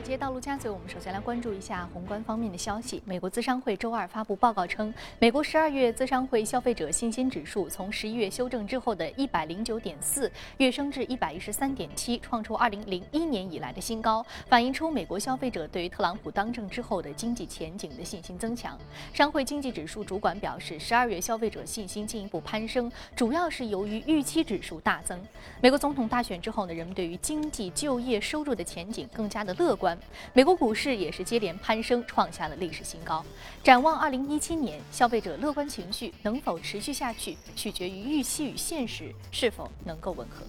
尔街道陆家嘴，我们首先来关注一下宏观方面的消息。美国资商会周二发布报告称，美国十二月资商会消费者信心指数从十一月修正之后的一百零九点四跃升至一百一十三点七，创出二零零一年以来的新高，反映出美国消费者对于特朗普当政之后的经济前景的信心增强。商会经济指数主管表示，十二月消费者信心进一步攀升，主要是由于预期指数大增。美国总统大选之后呢，人们对于经济、就业、收入的前景更加的乐观。美国股市也是接连攀升，创下了历史新高。展望二零一七年，消费者乐观情绪能否持续下去，取决于预期与现实是否能够吻合。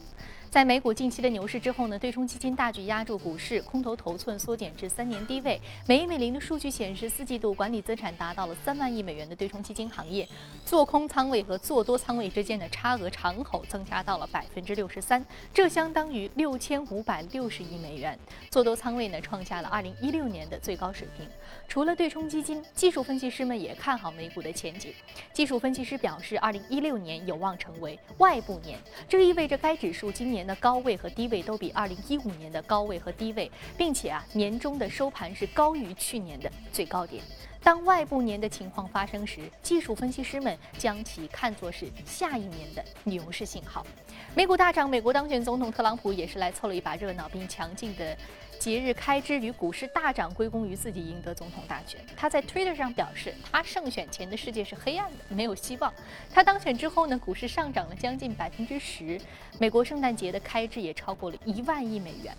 在美股近期的牛市之后呢，对冲基金大举压住股市，空头头寸缩减至三年低位。美银美林的数据显示，四季度管理资产达到了三万亿美元的对冲基金行业，做空仓位和做多仓位之间的差额敞口增加到了百分之六十三，这相当于六千五百六十亿美元。做多仓位呢，创下了二零一六年的最高水平。除了对冲基金，技术分析师们也看好美股的前景。技术分析师表示，二零一六年有望成为外部年，这意味着该指数今年。年的高位和低位都比二零一五年的高位和低位，并且啊，年终的收盘是高于去年的最高点。当外部年的情况发生时，技术分析师们将其看作是下一年的牛市信号。美股大涨，美国当选总统特朗普也是来凑了一把热闹，并强劲的。节日开支与股市大涨归功于自己赢得总统大选。他在 Twitter 上表示，他胜选前的世界是黑暗的，没有希望。他当选之后呢，股市上涨了将近百分之十，美国圣诞节的开支也超过了一万亿美元。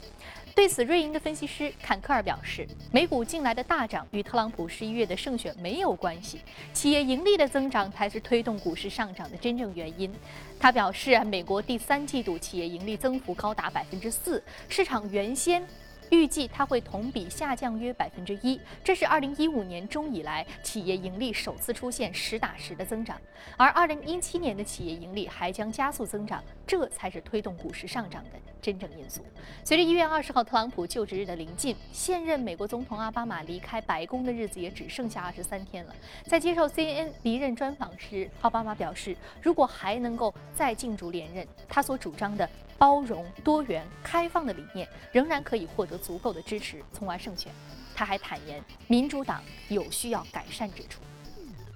对此，瑞银的分析师坎克尔表示，美股近来的大涨与特朗普十一月的胜选没有关系，企业盈利的增长才是推动股市上涨的真正原因。他表示，美国第三季度企业盈利增幅高达百分之四，市场原先。预计它会同比下降约百分之一，这是二零一五年中以来企业盈利首次出现实打实的增长，而二零一七年的企业盈利还将加速增长，这才是推动股市上涨的真正因素。随着一月二十号特朗普就职日的临近，现任美国总统奥巴马离开白宫的日子也只剩下二十三天了。在接受 CNN 离任专访时，奥巴马表示，如果还能够再竞逐连任，他所主张的。包容、多元、开放的理念仍然可以获得足够的支持，从而胜选。他还坦言，民主党有需要改善之处。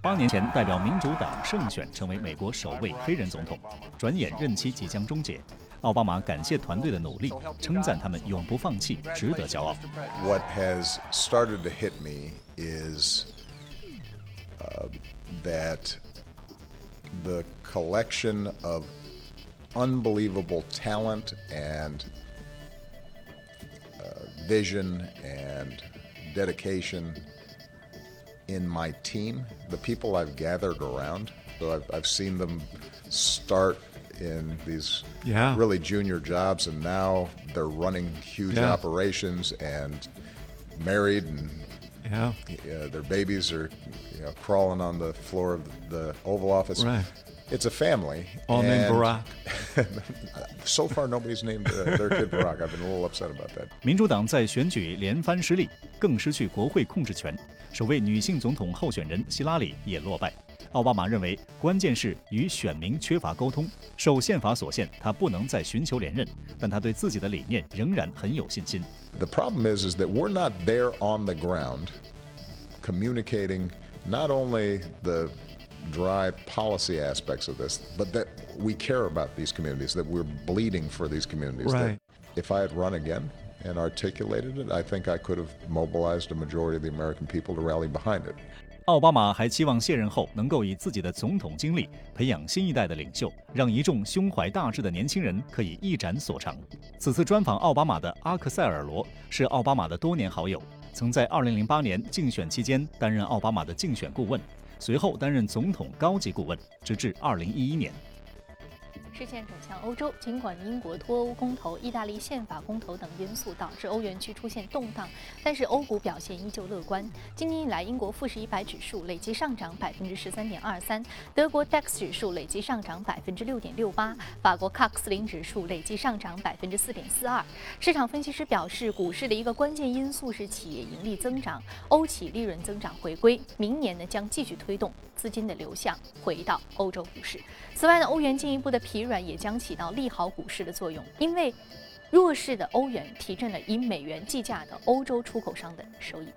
八年前代表民主党胜选成为美国首位黑人总统，转眼任期即将终结。奥巴马感谢团队的努力，称赞他们永不放弃，值得骄傲。What has started to hit me is that the collection of unbelievable talent and uh, vision and dedication in my team, the people I've gathered around. So I've, I've seen them start in these yeah. really junior jobs, and now they're running huge yeah. operations and married, and yeah. their babies are you know, crawling on the floor of the Oval Office. Right. It's a family. All named Barack. so far, nobody's named their kid Barack. I've been a little upset about that. 民主党在选举连番失利，更失去国会控制权。首位女性总统候选人希拉里也落败。奥巴马认为，关键是与选民缺乏沟通。受宪法所限，他不能再寻求连任，但他对自己的理念仍然很有信心。The problem is, is that we're not there on the ground, communicating not only the dry policy aspects of this, but that we care about these communities, that we're bleeding for these communities. Right. if I had run again and articulated it, I think I could have mobilized a majority of the American people to rally behind it. 奥巴马还期望卸任后能够以自己的总统经历培养新一代的领袖，让一众胸怀大志的年轻人可以一展所长。此次专访奥巴马的阿克塞尔罗是奥巴马的多年好友，曾在2008年竞选期间担任奥巴马的竞选顾问。 随后担任总统高级顾问，直至二零一一年。视线转向欧洲，尽管英国脱欧公投、意大利宪法公投等因素导致欧元区出现动荡，但是欧股表现依旧乐观。今年以来，英国富时一百指数累计上涨百分之十三点二三，德国 DAX 指数累计上涨百分之六点六八，法国 CAC 四零指数累计上涨百分之四点四二。市场分析师表示，股市的一个关键因素是企业盈利增长，欧企利润增长回归，明年呢将继续推动资金的流向回到欧洲股市。此外呢，欧元进一步的疲软也将起到利好股市的作用，因为弱势的欧元提振了以美元计价的欧洲出口商的收益。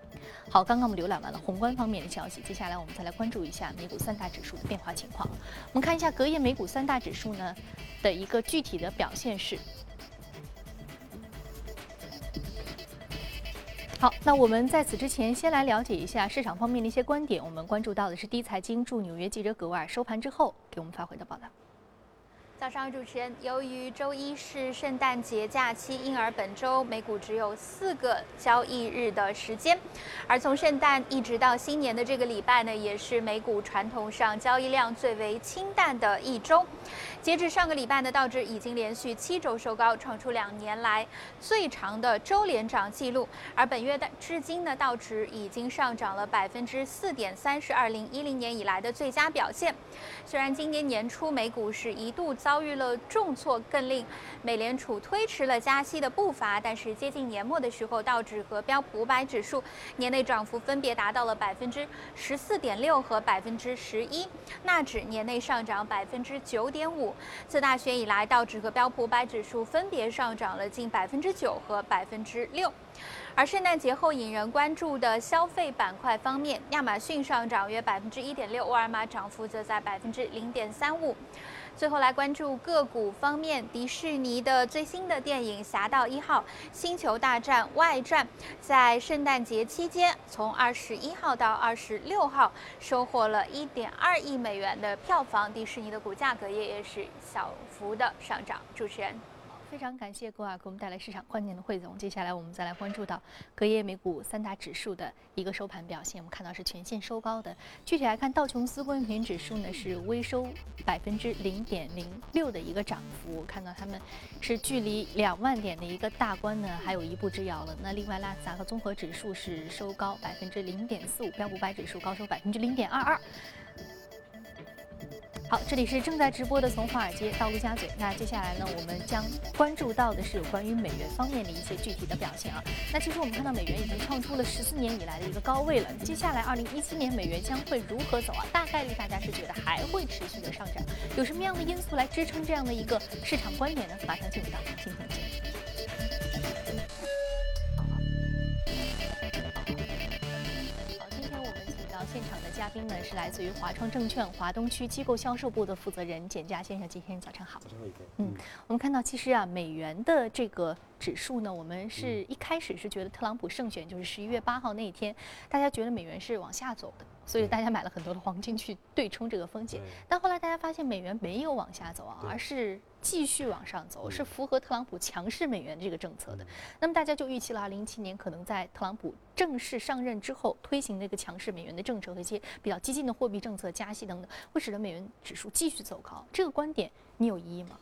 好，刚刚我们浏览完了宏观方面的消息，接下来我们再来关注一下美股三大指数的变化情况。我们看一下隔夜美股三大指数呢的一个具体的表现是。好，那我们在此之前先来了解一下市场方面的一些观点。我们关注到的是第一财经驻纽约记者葛瓦尔收盘之后给我们发回的报道。早上，主持人，由于周一是圣诞节假期，因而本周美股只有四个交易日的时间。而从圣诞一直到新年的这个礼拜呢，也是美股传统上交易量最为清淡的一周。截至上个礼拜呢，道指已经连续七周收高，创出两年来最长的周连涨记录。而本月的至今呢，道指已经上涨了百分之四点三，是二零一零年以来的最佳表现。虽然今年年初美股是一度遭遇了重挫，更令美联储推迟了加息的步伐，但是接近年末的时候，道指和标普五百指数年内涨幅分别达到了百分之十四点六和百分之十一，纳指年内上涨百分之九点五。自大选以来，道指和标普五百指数分别上涨了近百分之九和百分之六。而圣诞节后引人关注的消费板块方面，亚马逊上涨约百分之一点六，沃尔玛涨幅则在百分之零点三五。最后来关注个股方面，迪士尼的最新的电影《侠盗一号：星球大战外传》在圣诞节期间，从二十一号到二十六号收获了一点二亿美元的票房，迪士尼的股价格也也是小幅的上涨。主持人。非常感谢郭尔给我们带来市场观点的汇总。接下来我们再来关注到隔夜美股三大指数的一个收盘表现。我们看到是全线收高的。具体来看，道琼斯工业平均指数呢是微收百分之零点零六的一个涨幅。看到他们是距离两万点的一个大关呢还有一步之遥了。那另外，纳斯达克综合指数是收高百分之零点四五，标普百指数高收百分之零点二二。好，这里是正在直播的从华尔街到陆家嘴。那接下来呢，我们将关注到的是有关于美元方面的一些具体的表现啊。那其实我们看到美元已经创出了十四年以来的一个高位了。接下来二零一七年美元将会如何走啊？大概率大家是觉得还会持续的上涨。有什么样的因素来支撑这样的一个市场观点呢？马上进入到今天的节目。嘉宾呢是来自于华创证券华东区机构销售部的负责人简佳先生，今天早上好。早上好，嗯，我们看到其实啊，美元的这个指数呢，我们是一开始是觉得特朗普胜选就是十一月八号那一天，大家觉得美元是往下走的。所以大家买了很多的黄金去对冲这个风险，但后来大家发现美元没有往下走啊，而是继续往上走，是符合特朗普强势美元这个政策的。那么大家就预期了，二零一七年可能在特朗普正式上任之后，推行那个强势美元的政策和一些比较激进的货币政策、加息等等，会使得美元指数继续走高。这个观点你有异议吗？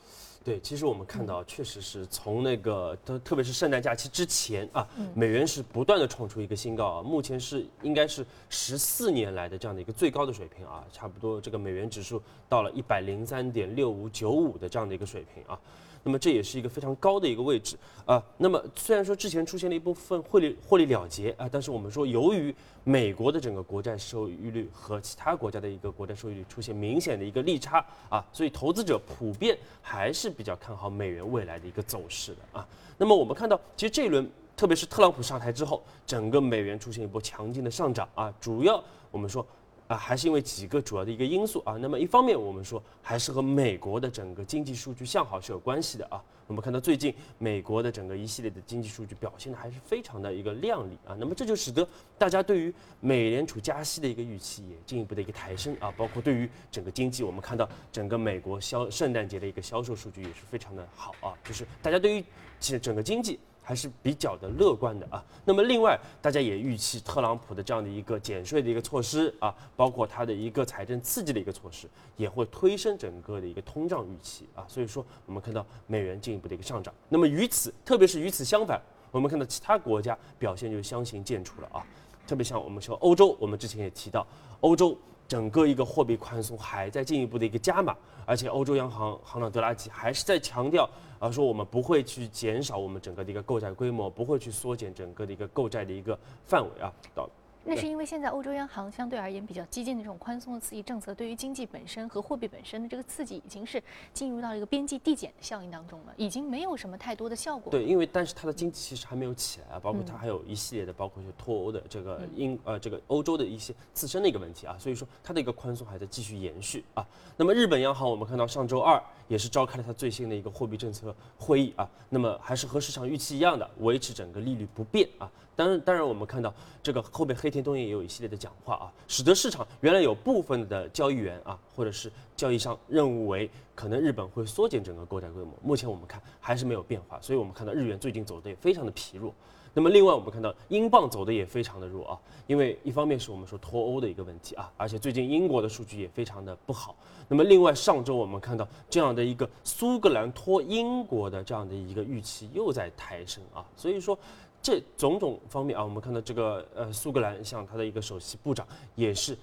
对，其实我们看到，确实是从那个特特别是圣诞假期之前啊，美元是不断的创出一个新高啊，目前是应该是十四年来的这样的一个最高的水平啊，差不多这个美元指数到了一百零三点六五九五的这样的一个水平啊。那么这也是一个非常高的一个位置啊。那么虽然说之前出现了一部分获利获利了结啊，但是我们说由于美国的整个国债收益率和其他国家的一个国债收益率出现明显的一个利差啊，所以投资者普遍还是比较看好美元未来的一个走势的啊。那么我们看到，其实这一轮特别是特朗普上台之后，整个美元出现一波强劲的上涨啊，主要我们说。啊，还是因为几个主要的一个因素啊。那么一方面，我们说还是和美国的整个经济数据向好是有关系的啊。我们看到最近美国的整个一系列的经济数据表现的还是非常的一个靓丽啊。那么这就使得大家对于美联储加息的一个预期也进一步的一个抬升啊。包括对于整个经济，我们看到整个美国销圣诞节的一个销售数据也是非常的好啊。就是大家对于其实整个经济。还是比较的乐观的啊。那么另外，大家也预期特朗普的这样的一个减税的一个措施啊，包括他的一个财政刺激的一个措施，也会推升整个的一个通胀预期啊。所以说，我们看到美元进一步的一个上涨。那么与此，特别是与此相反，我们看到其他国家表现就相形见绌了啊。特别像我们说欧洲，我们之前也提到，欧洲整个一个货币宽松还在进一步的一个加码，而且欧洲央行行长德拉吉还是在强调。啊说我们不会去减少我们整个的一个购债规模，不会去缩减整个的一个购债的一个范围啊。到那是因为现在欧洲央行相对而言比较激进的这种宽松的刺激政策，对于经济本身和货币本身的这个刺激，已经是进入到一个边际递减的效应当中了，已经没有什么太多的效果。对，因为但是它的经济其实还没有起来啊，包括它还有一系列的，包括就脱欧的这个英呃这个欧洲的一些自身的一个问题啊，所以说它的一个宽松还在继续延续啊。那么日本央行我们看到上周二也是召开了它最新的一个货币政策会议啊，那么还是和市场预期一样的，维持整个利率不变啊。当然，当然，我们看到这个后面黑田东彦也有一系列的讲话啊，使得市场原来有部分的交易员啊，或者是交易商认为可能日本会缩减整个购债规模，目前我们看还是没有变化，所以我们看到日元最近走的也非常的疲弱。那么另外我们看到英镑走的也非常的弱啊，因为一方面是我们说脱欧的一个问题啊，而且最近英国的数据也非常的不好。那么另外上周我们看到这样的一个苏格兰脱英国的这样的一个预期又在抬升啊，所以说。这种种方面啊，我们看到这个呃，苏格兰像他的一个首席部长也是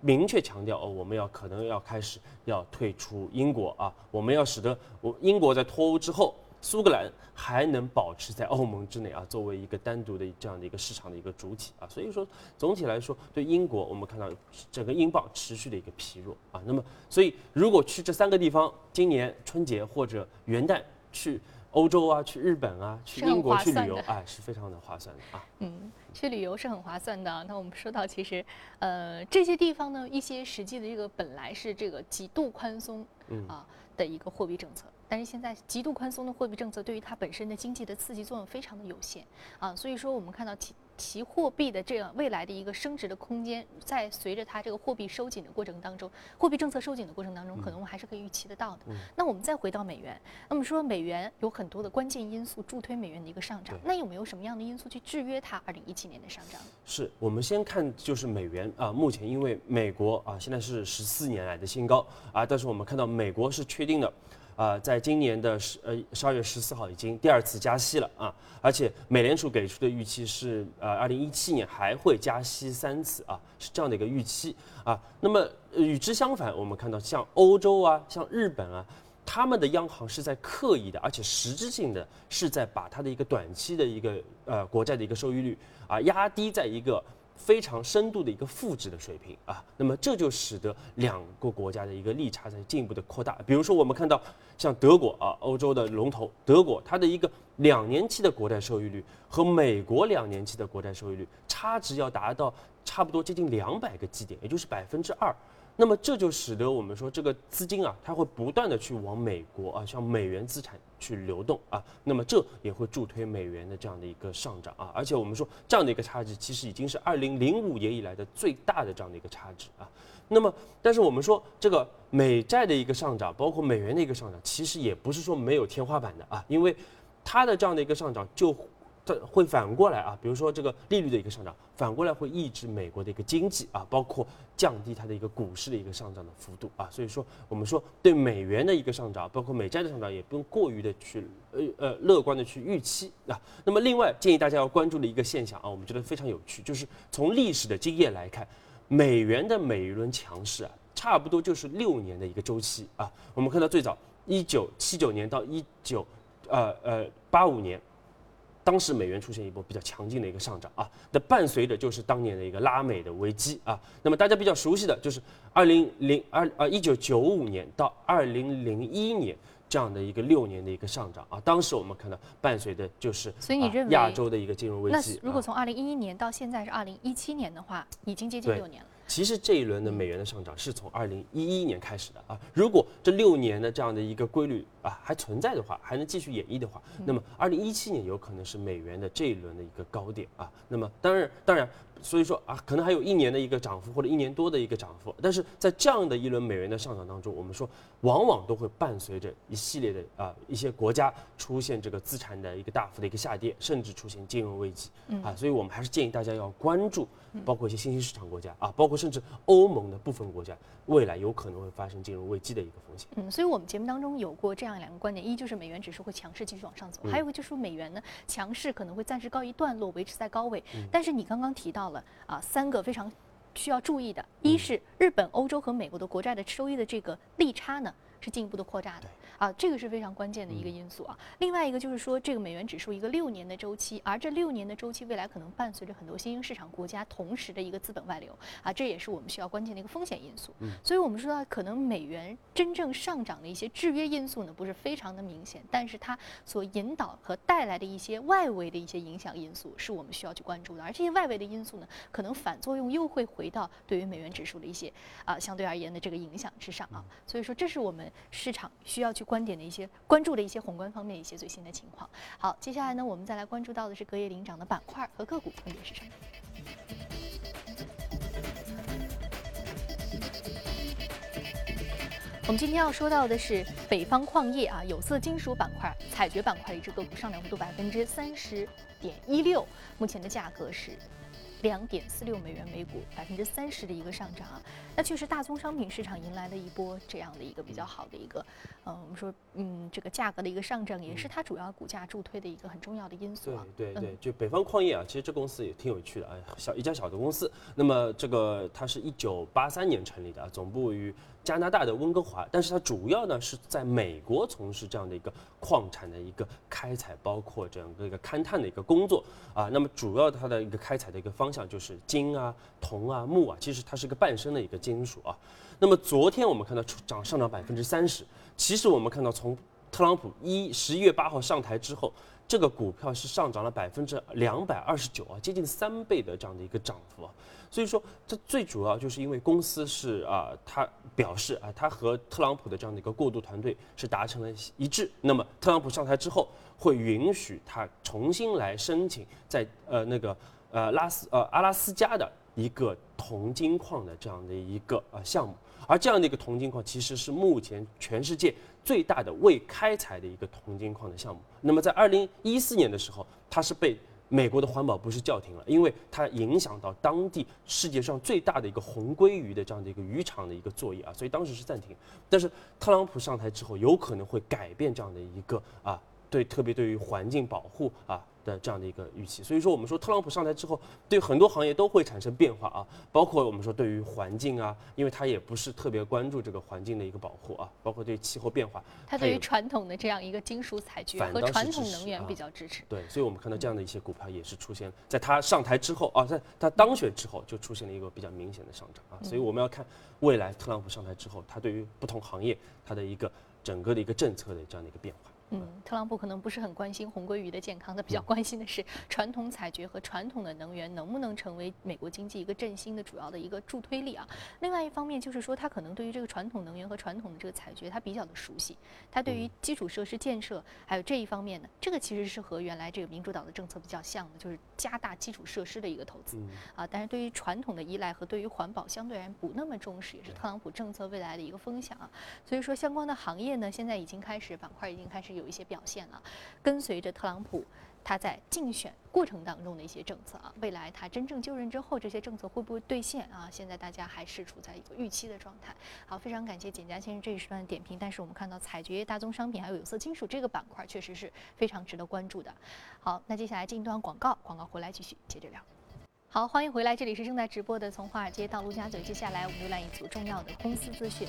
明确强调哦，我们要可能要开始要退出英国啊，我们要使得我英国在脱欧之后，苏格兰还能保持在欧盟之内啊，作为一个单独的这样的一个市场的一个主体啊，所以说总体来说，对英国我们看到整个英镑持续的一个疲弱啊，那么所以如果去这三个地方，今年春节或者元旦去。欧洲啊，去日本啊，去英国去旅游，哎，是非常的划算的啊。嗯，去旅游是很划算的。那我们说到，其实，呃，这些地方呢，一些实际的这个本来是这个极度宽松啊的一个货币政策，但是现在极度宽松的货币政策对于它本身的经济的刺激作用非常的有限啊，所以说我们看到其。其货币的这样未来的一个升值的空间，在随着它这个货币收紧的过程当中，货币政策收紧的过程当中，可能我们还是可以预期得到的。那我们再回到美元，那么说美元有很多的关键因素助推美元的一个上涨，那有没有什么样的因素去制约它二零一七年的上涨？是我们先看就是美元啊，目前因为美国啊现在是十四年来的新高啊，但是我们看到美国是确定的。啊，在今年的十呃十二月十四号已经第二次加息了啊，而且美联储给出的预期是呃二零一七年还会加息三次啊，是这样的一个预期啊。那么与之相反，我们看到像欧洲啊，像日本啊，他们的央行是在刻意的，而且实质性的是在把它的一个短期的一个呃国债的一个收益率啊压低在一个。非常深度的一个负值的水平啊，那么这就使得两个国家的一个利差在进一步的扩大。比如说，我们看到像德国啊，欧洲的龙头德国，它的一个两年期的国债收益率和美国两年期的国债收益率差值要达到差不多接近两百个基点，也就是百分之二。那么这就使得我们说这个资金啊，它会不断的去往美国啊，像美元资产去流动啊，那么这也会助推美元的这样的一个上涨啊，而且我们说这样的一个差值其实已经是二零零五年以来的最大的这样的一个差值啊，那么但是我们说这个美债的一个上涨，包括美元的一个上涨，其实也不是说没有天花板的啊，因为它的这样的一个上涨就。它会反过来啊，比如说这个利率的一个上涨，反过来会抑制美国的一个经济啊，包括降低它的一个股市的一个上涨的幅度啊，所以说我们说对美元的一个上涨，包括美债的上涨，也不用过于的去呃呃乐观的去预期啊。那么另外建议大家要关注的一个现象啊，我们觉得非常有趣，就是从历史的经验来看，美元的每一轮强势啊，差不多就是六年的一个周期啊。我们看到最早一九七九年到一九呃呃八五年。当时美元出现一波比较强劲的一个上涨啊，那伴随着就是当年的一个拉美的危机啊。那么大家比较熟悉的就是二零零二呃一九九五年到二零零一年这样的一个六年的一个上涨啊。当时我们看到伴随的就是所以你认为亚洲的一个金融危机。那如果从二零一一年到现在是二零一七年的话，已经接近六年了。其实这一轮的美元的上涨是从二零一一年开始的啊。如果这六年的这样的一个规律啊还存在的话，还能继续演绎的话，那么二零一七年有可能是美元的这一轮的一个高点啊。那么当然，当然。所以说啊，可能还有一年的一个涨幅，或者一年多的一个涨幅。但是在这样的一轮美元的上涨当中，我们说往往都会伴随着一系列的啊一些国家出现这个资产的一个大幅的一个下跌，甚至出现金融危机啊。所以我们还是建议大家要关注，包括一些新兴市场国家啊，包括甚至欧盟的部分国家，未来有可能会发生金融危机的一个风险。嗯，所以我们节目当中有过这样两个观点：一就是美元指数会强势继续往上走，还有一个就是说美元呢强势可能会暂时告一段落，维持在高位。但是你刚刚提到了啊三。个非常需要注意的，一是日本、欧洲和美国的国债的收益的这个利差呢，是进一步的扩大的啊，这个是非常关键的一个因素啊。另外一个就是说，这个美元指数一个六年的周期，而这六年的周期未来可能伴随着很多新兴市场国家同时的一个资本外流啊，这也是我们需要关键的一个风险因素。所以我们说到可能美元真正上涨的一些制约因素呢，不是非常的明显，但是它所引导和带来的一些外围的一些影响因素，是我们需要去关注的。而这些外围的因素呢，可能反作用又会回到对于美元指数的一些啊相对而言的这个影响之上啊。所以说，这是我们市场需要去观点的一些关注的一些宏观方面一些最新的情况。好，接下来呢，我们再来关注到的是隔夜领涨的板块和个股分别是什么。我们今天要说到的是北方矿业啊，有色金属板块、采掘板块的一只个股上涨幅度百分之三十点一六，目前的价格是。两点四六美元每股，百分之三十的一个上涨啊，那确实大宗商品市场迎来了一波这样的一个比较好的一个，嗯，我们说，嗯，这个价格的一个上涨，也是它主要股价助推的一个很重要的因素啊。对对对，就北方矿业啊，其实这公司也挺有趣的啊，小一家小的公司，那么这个它是一九八三年成立的啊，总部于。加拿大的温哥华，但是它主要呢是在美国从事这样的一个矿产的一个开采，包括整个一个勘探的一个工作啊。那么主要它的一个开采的一个方向就是金啊、铜啊、钼啊，其实它是一个半生的一个金属啊。那么昨天我们看到涨上涨百分之三十，其实我们看到从特朗普一十一月八号上台之后。这个股票是上涨了百分之两百二十九啊，接近三倍的这样的一个涨幅啊，所以说这最主要就是因为公司是啊，他表示啊，他和特朗普的这样的一个过渡团队是达成了一致。那么特朗普上台之后，会允许他重新来申请在呃那个呃拉斯呃阿拉斯加的一个铜金矿的这样的一个呃项目。而这样的一个铜金矿，其实是目前全世界最大的未开采的一个铜金矿的项目。那么在二零一四年的时候，它是被美国的环保部是叫停了，因为它影响到当地世界上最大的一个红鲑鱼的这样的一个渔场的一个作业啊，所以当时是暂停。但是特朗普上台之后，有可能会改变这样的一个啊，对，特别对于环境保护啊。的这样的一个预期，所以说我们说特朗普上台之后，对很多行业都会产生变化啊，包括我们说对于环境啊，因为他也不是特别关注这个环境的一个保护啊，包括对气候变化，他对于传统的这样一个金属采掘和传统能源比较支持。对，所以我们看到这样的一些股票也是出现在他上台之后啊，在他当选之后就出现了一个比较明显的上涨啊，所以我们要看未来特朗普上台之后，他对于不同行业他的一个整个的一个政策的这样的一个变化。嗯，特朗普可能不是很关心红鲑鱼的健康，他比较关心的是传统采掘和传统的能源能不能成为美国经济一个振兴的主要的一个助推力啊。另外一方面就是说，他可能对于这个传统能源和传统的这个采掘，他比较的熟悉。他对于基础设施建设还有这一方面呢，这个其实是和原来这个民主党的政策比较像的，就是加大基础设施的一个投资啊。但是对于传统的依赖和对于环保相对而言不那么重视，也是特朗普政策未来的一个风险啊。所以说，相关的行业呢，现在已经开始板块已经开始有。有一些表现了，跟随着特朗普他在竞选过程当中的一些政策啊，未来他真正就任之后，这些政策会不会兑现啊？现在大家还是处在一个预期的状态。好，非常感谢简家先生这一时段的点评。但是我们看到采掘、大宗商品还有有色金属这个板块，确实是非常值得关注的。好，那接下来进一段广告，广告回来继续接着聊。好，欢迎回来，这里是正在直播的从华尔街到陆家嘴。接下来我们浏览一组重要的公司资讯。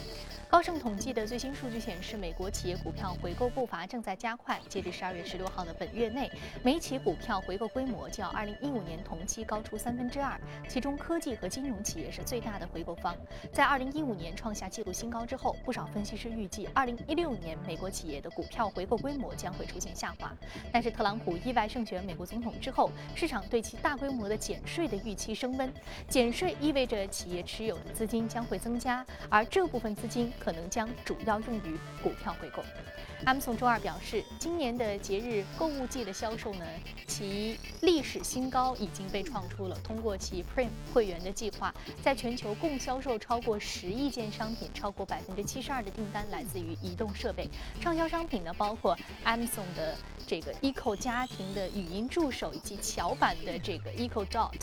高盛统计的最新数据显示，美国企业股票回购步伐正在加快。截至十二月十六号的本月内，每企股票回购规模较二零一五年同期高出三分之二，其中科技和金融企业是最大的回购方。在二零一五年创下纪录新高之后，不少分析师预计，二零一六年美国企业的股票回购规模将会出现下滑。但是特朗普意外胜选美国总统之后，市场对其大规模的减税。的预期升温，减税意味着企业持有的资金将会增加，而这部分资金可能将主要用于股票回购。Amazon 周二表示，今年的节日购物季的销售呢，其历史新高已经被创出了。通过其 Prime 会员的计划，在全球共销售超过十亿件商品，超过百分之七十二的订单来自于移动设备。畅销商品呢，包括 Amazon 的。这个 Eco 家庭的语音助手，以及桥版的这个 Eco Dot，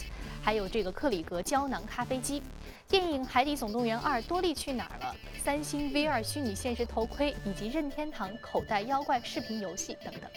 还有这个克里格胶囊咖啡机。电影《海底总动员二：多利去哪儿了》、三星 VR 虚拟现实头盔，以及任天堂口袋妖怪视频游戏等等。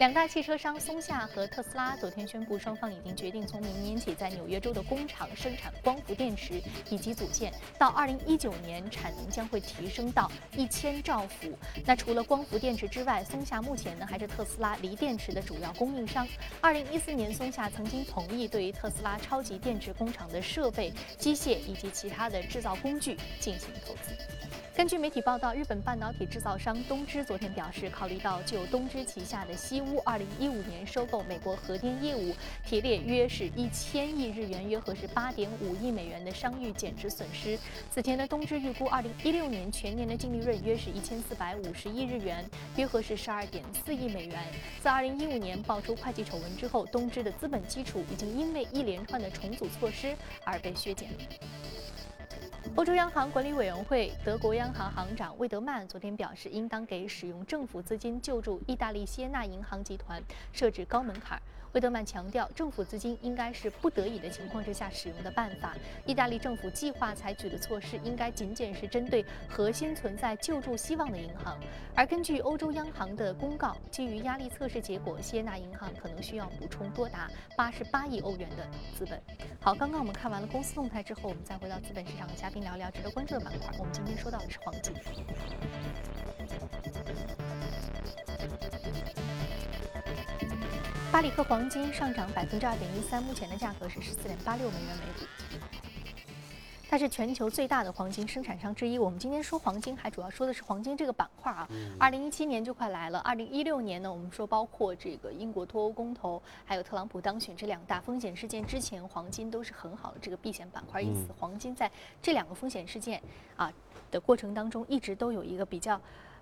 两大汽车商松下和特斯拉昨天宣布，双方已经决定从明年起在纽约州的工厂生产光伏电池以及组件，到2019年产能将会提升到1000兆伏。那除了光伏电池之外，松下目前呢还是特斯拉锂电池的主要供应商。2014年，松下曾经同意对于特斯拉超级电池工厂的设备、机械以及其他的制造工具进行投资。根据媒体报道，日本半导体制造商东芝昨天表示，考虑到就东芝旗下的西屋2015年收购美国核电业务，提列约是一千亿日元，约合是8.5亿美元的商誉减值损失。此前呢东芝预估2016年全年的净利润约是一千四百五十亿日元，约合是十二点四亿美元。自2015年爆出会计丑闻之后，东芝的资本基础已经因为一连串的重组措施而被削减。欧洲央行管理委员会德国央行行长魏德曼昨天表示，应当给使用政府资金救助意大利谢纳银行集团设置高门槛。魏德曼强调，政府资金应该是不得已的情况之下使用的办法。意大利政府计划采取的措施应该仅仅是针对核心存在救助希望的银行。而根据欧洲央行的公告，基于压力测试结果，谢纳银行可能需要补充多达八十八亿欧元的资本。好，刚刚我们看完了公司动态之后，我们再回到资本市场和嘉宾聊聊值得关注的板块。我们今天说到的是黄金。巴里克黄金上涨百分之二点一三，目前的价格是十四点八六美元每股。它是全球最大的黄金生产商之一。我们今天说黄金，还主要说的是黄金这个板块啊。二零一七年就快来了，二零一六年呢，我们说包括这个英国脱欧公投，还有特朗普当选这两大风险事件之前，黄金都是很好的这个避险板块。因此，黄金在这两个风险事件啊的过程当中，一直都有一个比较。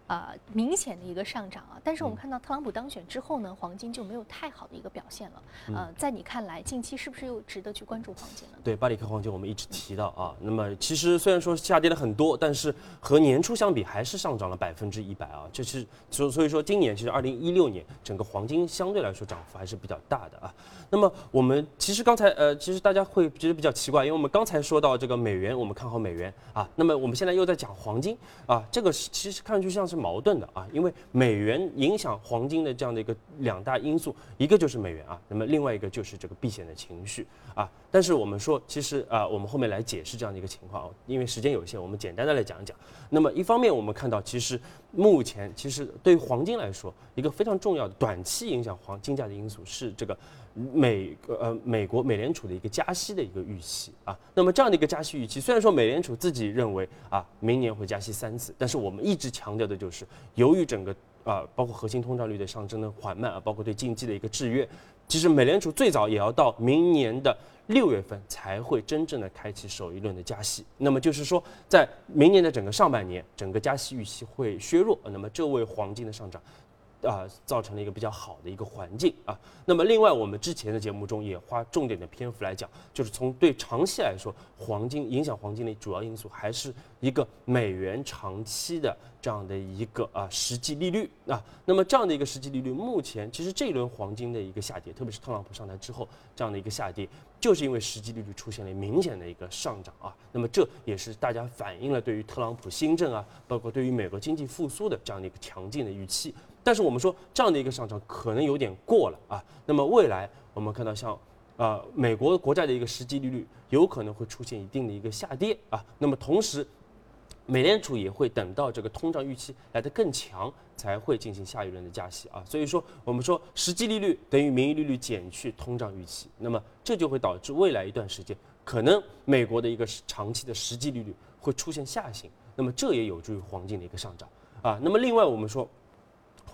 呃，明显的一个上涨啊，但是我们看到特朗普当选之后呢，黄金就没有太好的一个表现了。呃，在你看来，近期是不是又值得去关注黄金了？对，巴里克黄金我们一直提到啊，那么其实虽然说下跌了很多，但是和年初相比还是上涨了百分之一百啊，这是所所以说今年其实二零一六年整个黄金相对来说涨幅还是比较大的啊。那么我们其实刚才呃，其实大家会觉得比较奇怪，因为我们刚才说到这个美元，我们看好美元啊，那么我们现在又在讲黄金啊，这个是其实看上去像是。是矛盾的啊，因为美元影响黄金的这样的一个两大因素，一个就是美元啊，那么另外一个就是这个避险的情绪啊。但是我们说，其实啊，我们后面来解释这样的一个情况啊，因为时间有限，我们简单的来讲一讲。那么一方面，我们看到其实目前其实对于黄金来说，一个非常重要的短期影响黄金价的因素是这个美呃美国美联储的一个加息的一个预期啊。那么这样的一个加息预期，虽然说美联储自己认为啊明年会加息三次，但是我们一直强调的就是，由于整个啊包括核心通胀率的上升的缓慢啊，包括对经济的一个制约，其实美联储最早也要到明年的。六月份才会真正的开启首一轮的加息，那么就是说，在明年的整个上半年，整个加息预期会削弱，那么这为黄金的上涨。啊，造成了一个比较好的一个环境啊。那么，另外我们之前的节目中也花重点的篇幅来讲，就是从对长期来说，黄金影响黄金的主要因素还是一个美元长期的这样的一个啊实际利率啊。那么这样的一个实际利率，目前其实这一轮黄金的一个下跌，特别是特朗普上台之后这样的一个下跌，就是因为实际利率出现了明显的一个上涨啊。那么这也是大家反映了对于特朗普新政啊，包括对于美国经济复苏的这样的一个强劲的预期。但是我们说这样的一个上涨可能有点过了啊。那么未来我们看到像，啊美国国债的一个实际利率有可能会出现一定的一个下跌啊。那么同时，美联储也会等到这个通胀预期来得更强，才会进行下一轮的加息啊。所以说我们说实际利率等于名义利率减去通胀预期，那么这就会导致未来一段时间可能美国的一个长期的实际利率会出现下行，那么这也有助于黄金的一个上涨啊。那么另外我们说。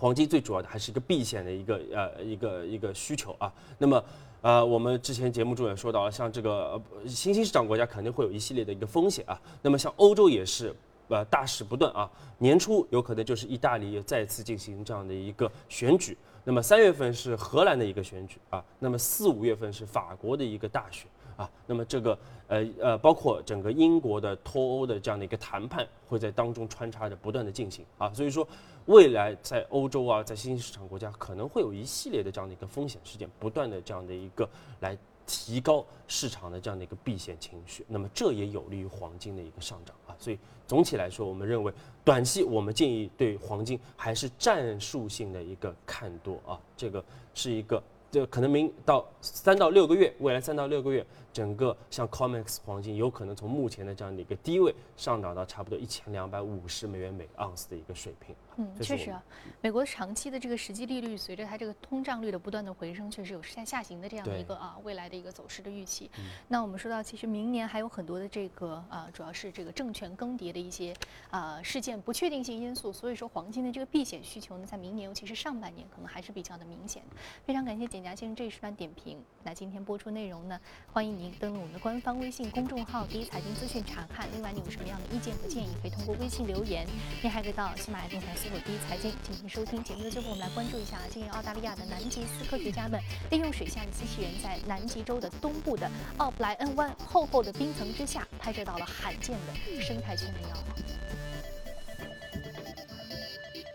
黄金最主要的还是一个避险的一个呃一个一个需求啊。那么呃我们之前节目中也说到，像这个新兴市场国家肯定会有一系列的一个风险啊。那么像欧洲也是呃大事不断啊。年初有可能就是意大利再次进行这样的一个选举，那么三月份是荷兰的一个选举啊，那么四五月份是法国的一个大选啊，那么这个呃呃包括整个英国的脱欧的这样的一个谈判会在当中穿插着不断的进行啊，所以说未来在欧洲啊，在新兴市场国家可能会有一系列的这样的一个风险事件不断的这样的一个来。提高市场的这样的一个避险情绪，那么这也有利于黄金的一个上涨啊。所以总体来说，我们认为短期我们建议对黄金还是战术性的一个看多啊。这个是一个，这可能明到三到六个月，未来三到六个月，整个像 COMEX 黄金有可能从目前的这样的一个低位上涨到差不多一千两百五十美元每盎司的一个水平。嗯，确实啊，美国长期的这个实际利率随着它这个通胀率的不断的回升，确实有在下行的这样的一个啊未来的一个走势的预期。那我们说到，其实明年还有很多的这个啊，主要是这个政权更迭的一些啊事件不确定性因素，所以说黄金的这个避险需求呢，在明年尤其是上半年可能还是比较的明显的。非常感谢简家先生这一时段点评。那今天播出内容呢，欢迎您登录我们的官方微信公众号“第一财经资讯”查看。另外，你有什么样的意见和建议，可以通过微信留言。您还可以到喜马拉雅电台搜索。第一财经进行收听节目的最后，我们来关注一下，今年澳大利亚的南极斯科学家们利用水下的机器人，在南极洲的东部的奥布莱恩湾厚厚的冰层之下，拍摄到了罕见的生态圈的样貌。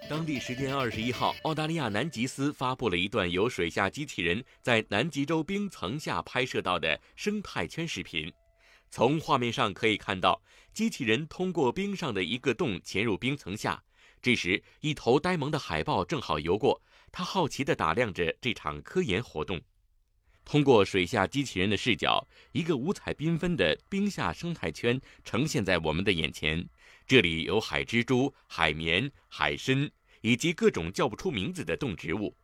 当地时间二十一号，澳大利亚南极斯发布了一段由水下机器人在南极洲冰层下拍摄到的生态圈视频。从画面上可以看到，机器人通过冰上的一个洞潜入冰层下。这时，一头呆萌的海豹正好游过，它好奇地打量着这场科研活动。通过水下机器人的视角，一个五彩缤纷的冰下生态圈呈现在我们的眼前。这里有海蜘蛛、海绵、海参以及各种叫不出名字的动植物。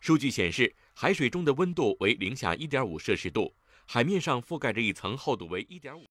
数据显示，海水中的温度为零下一点五摄氏度，海面上覆盖着一层厚度为一点五。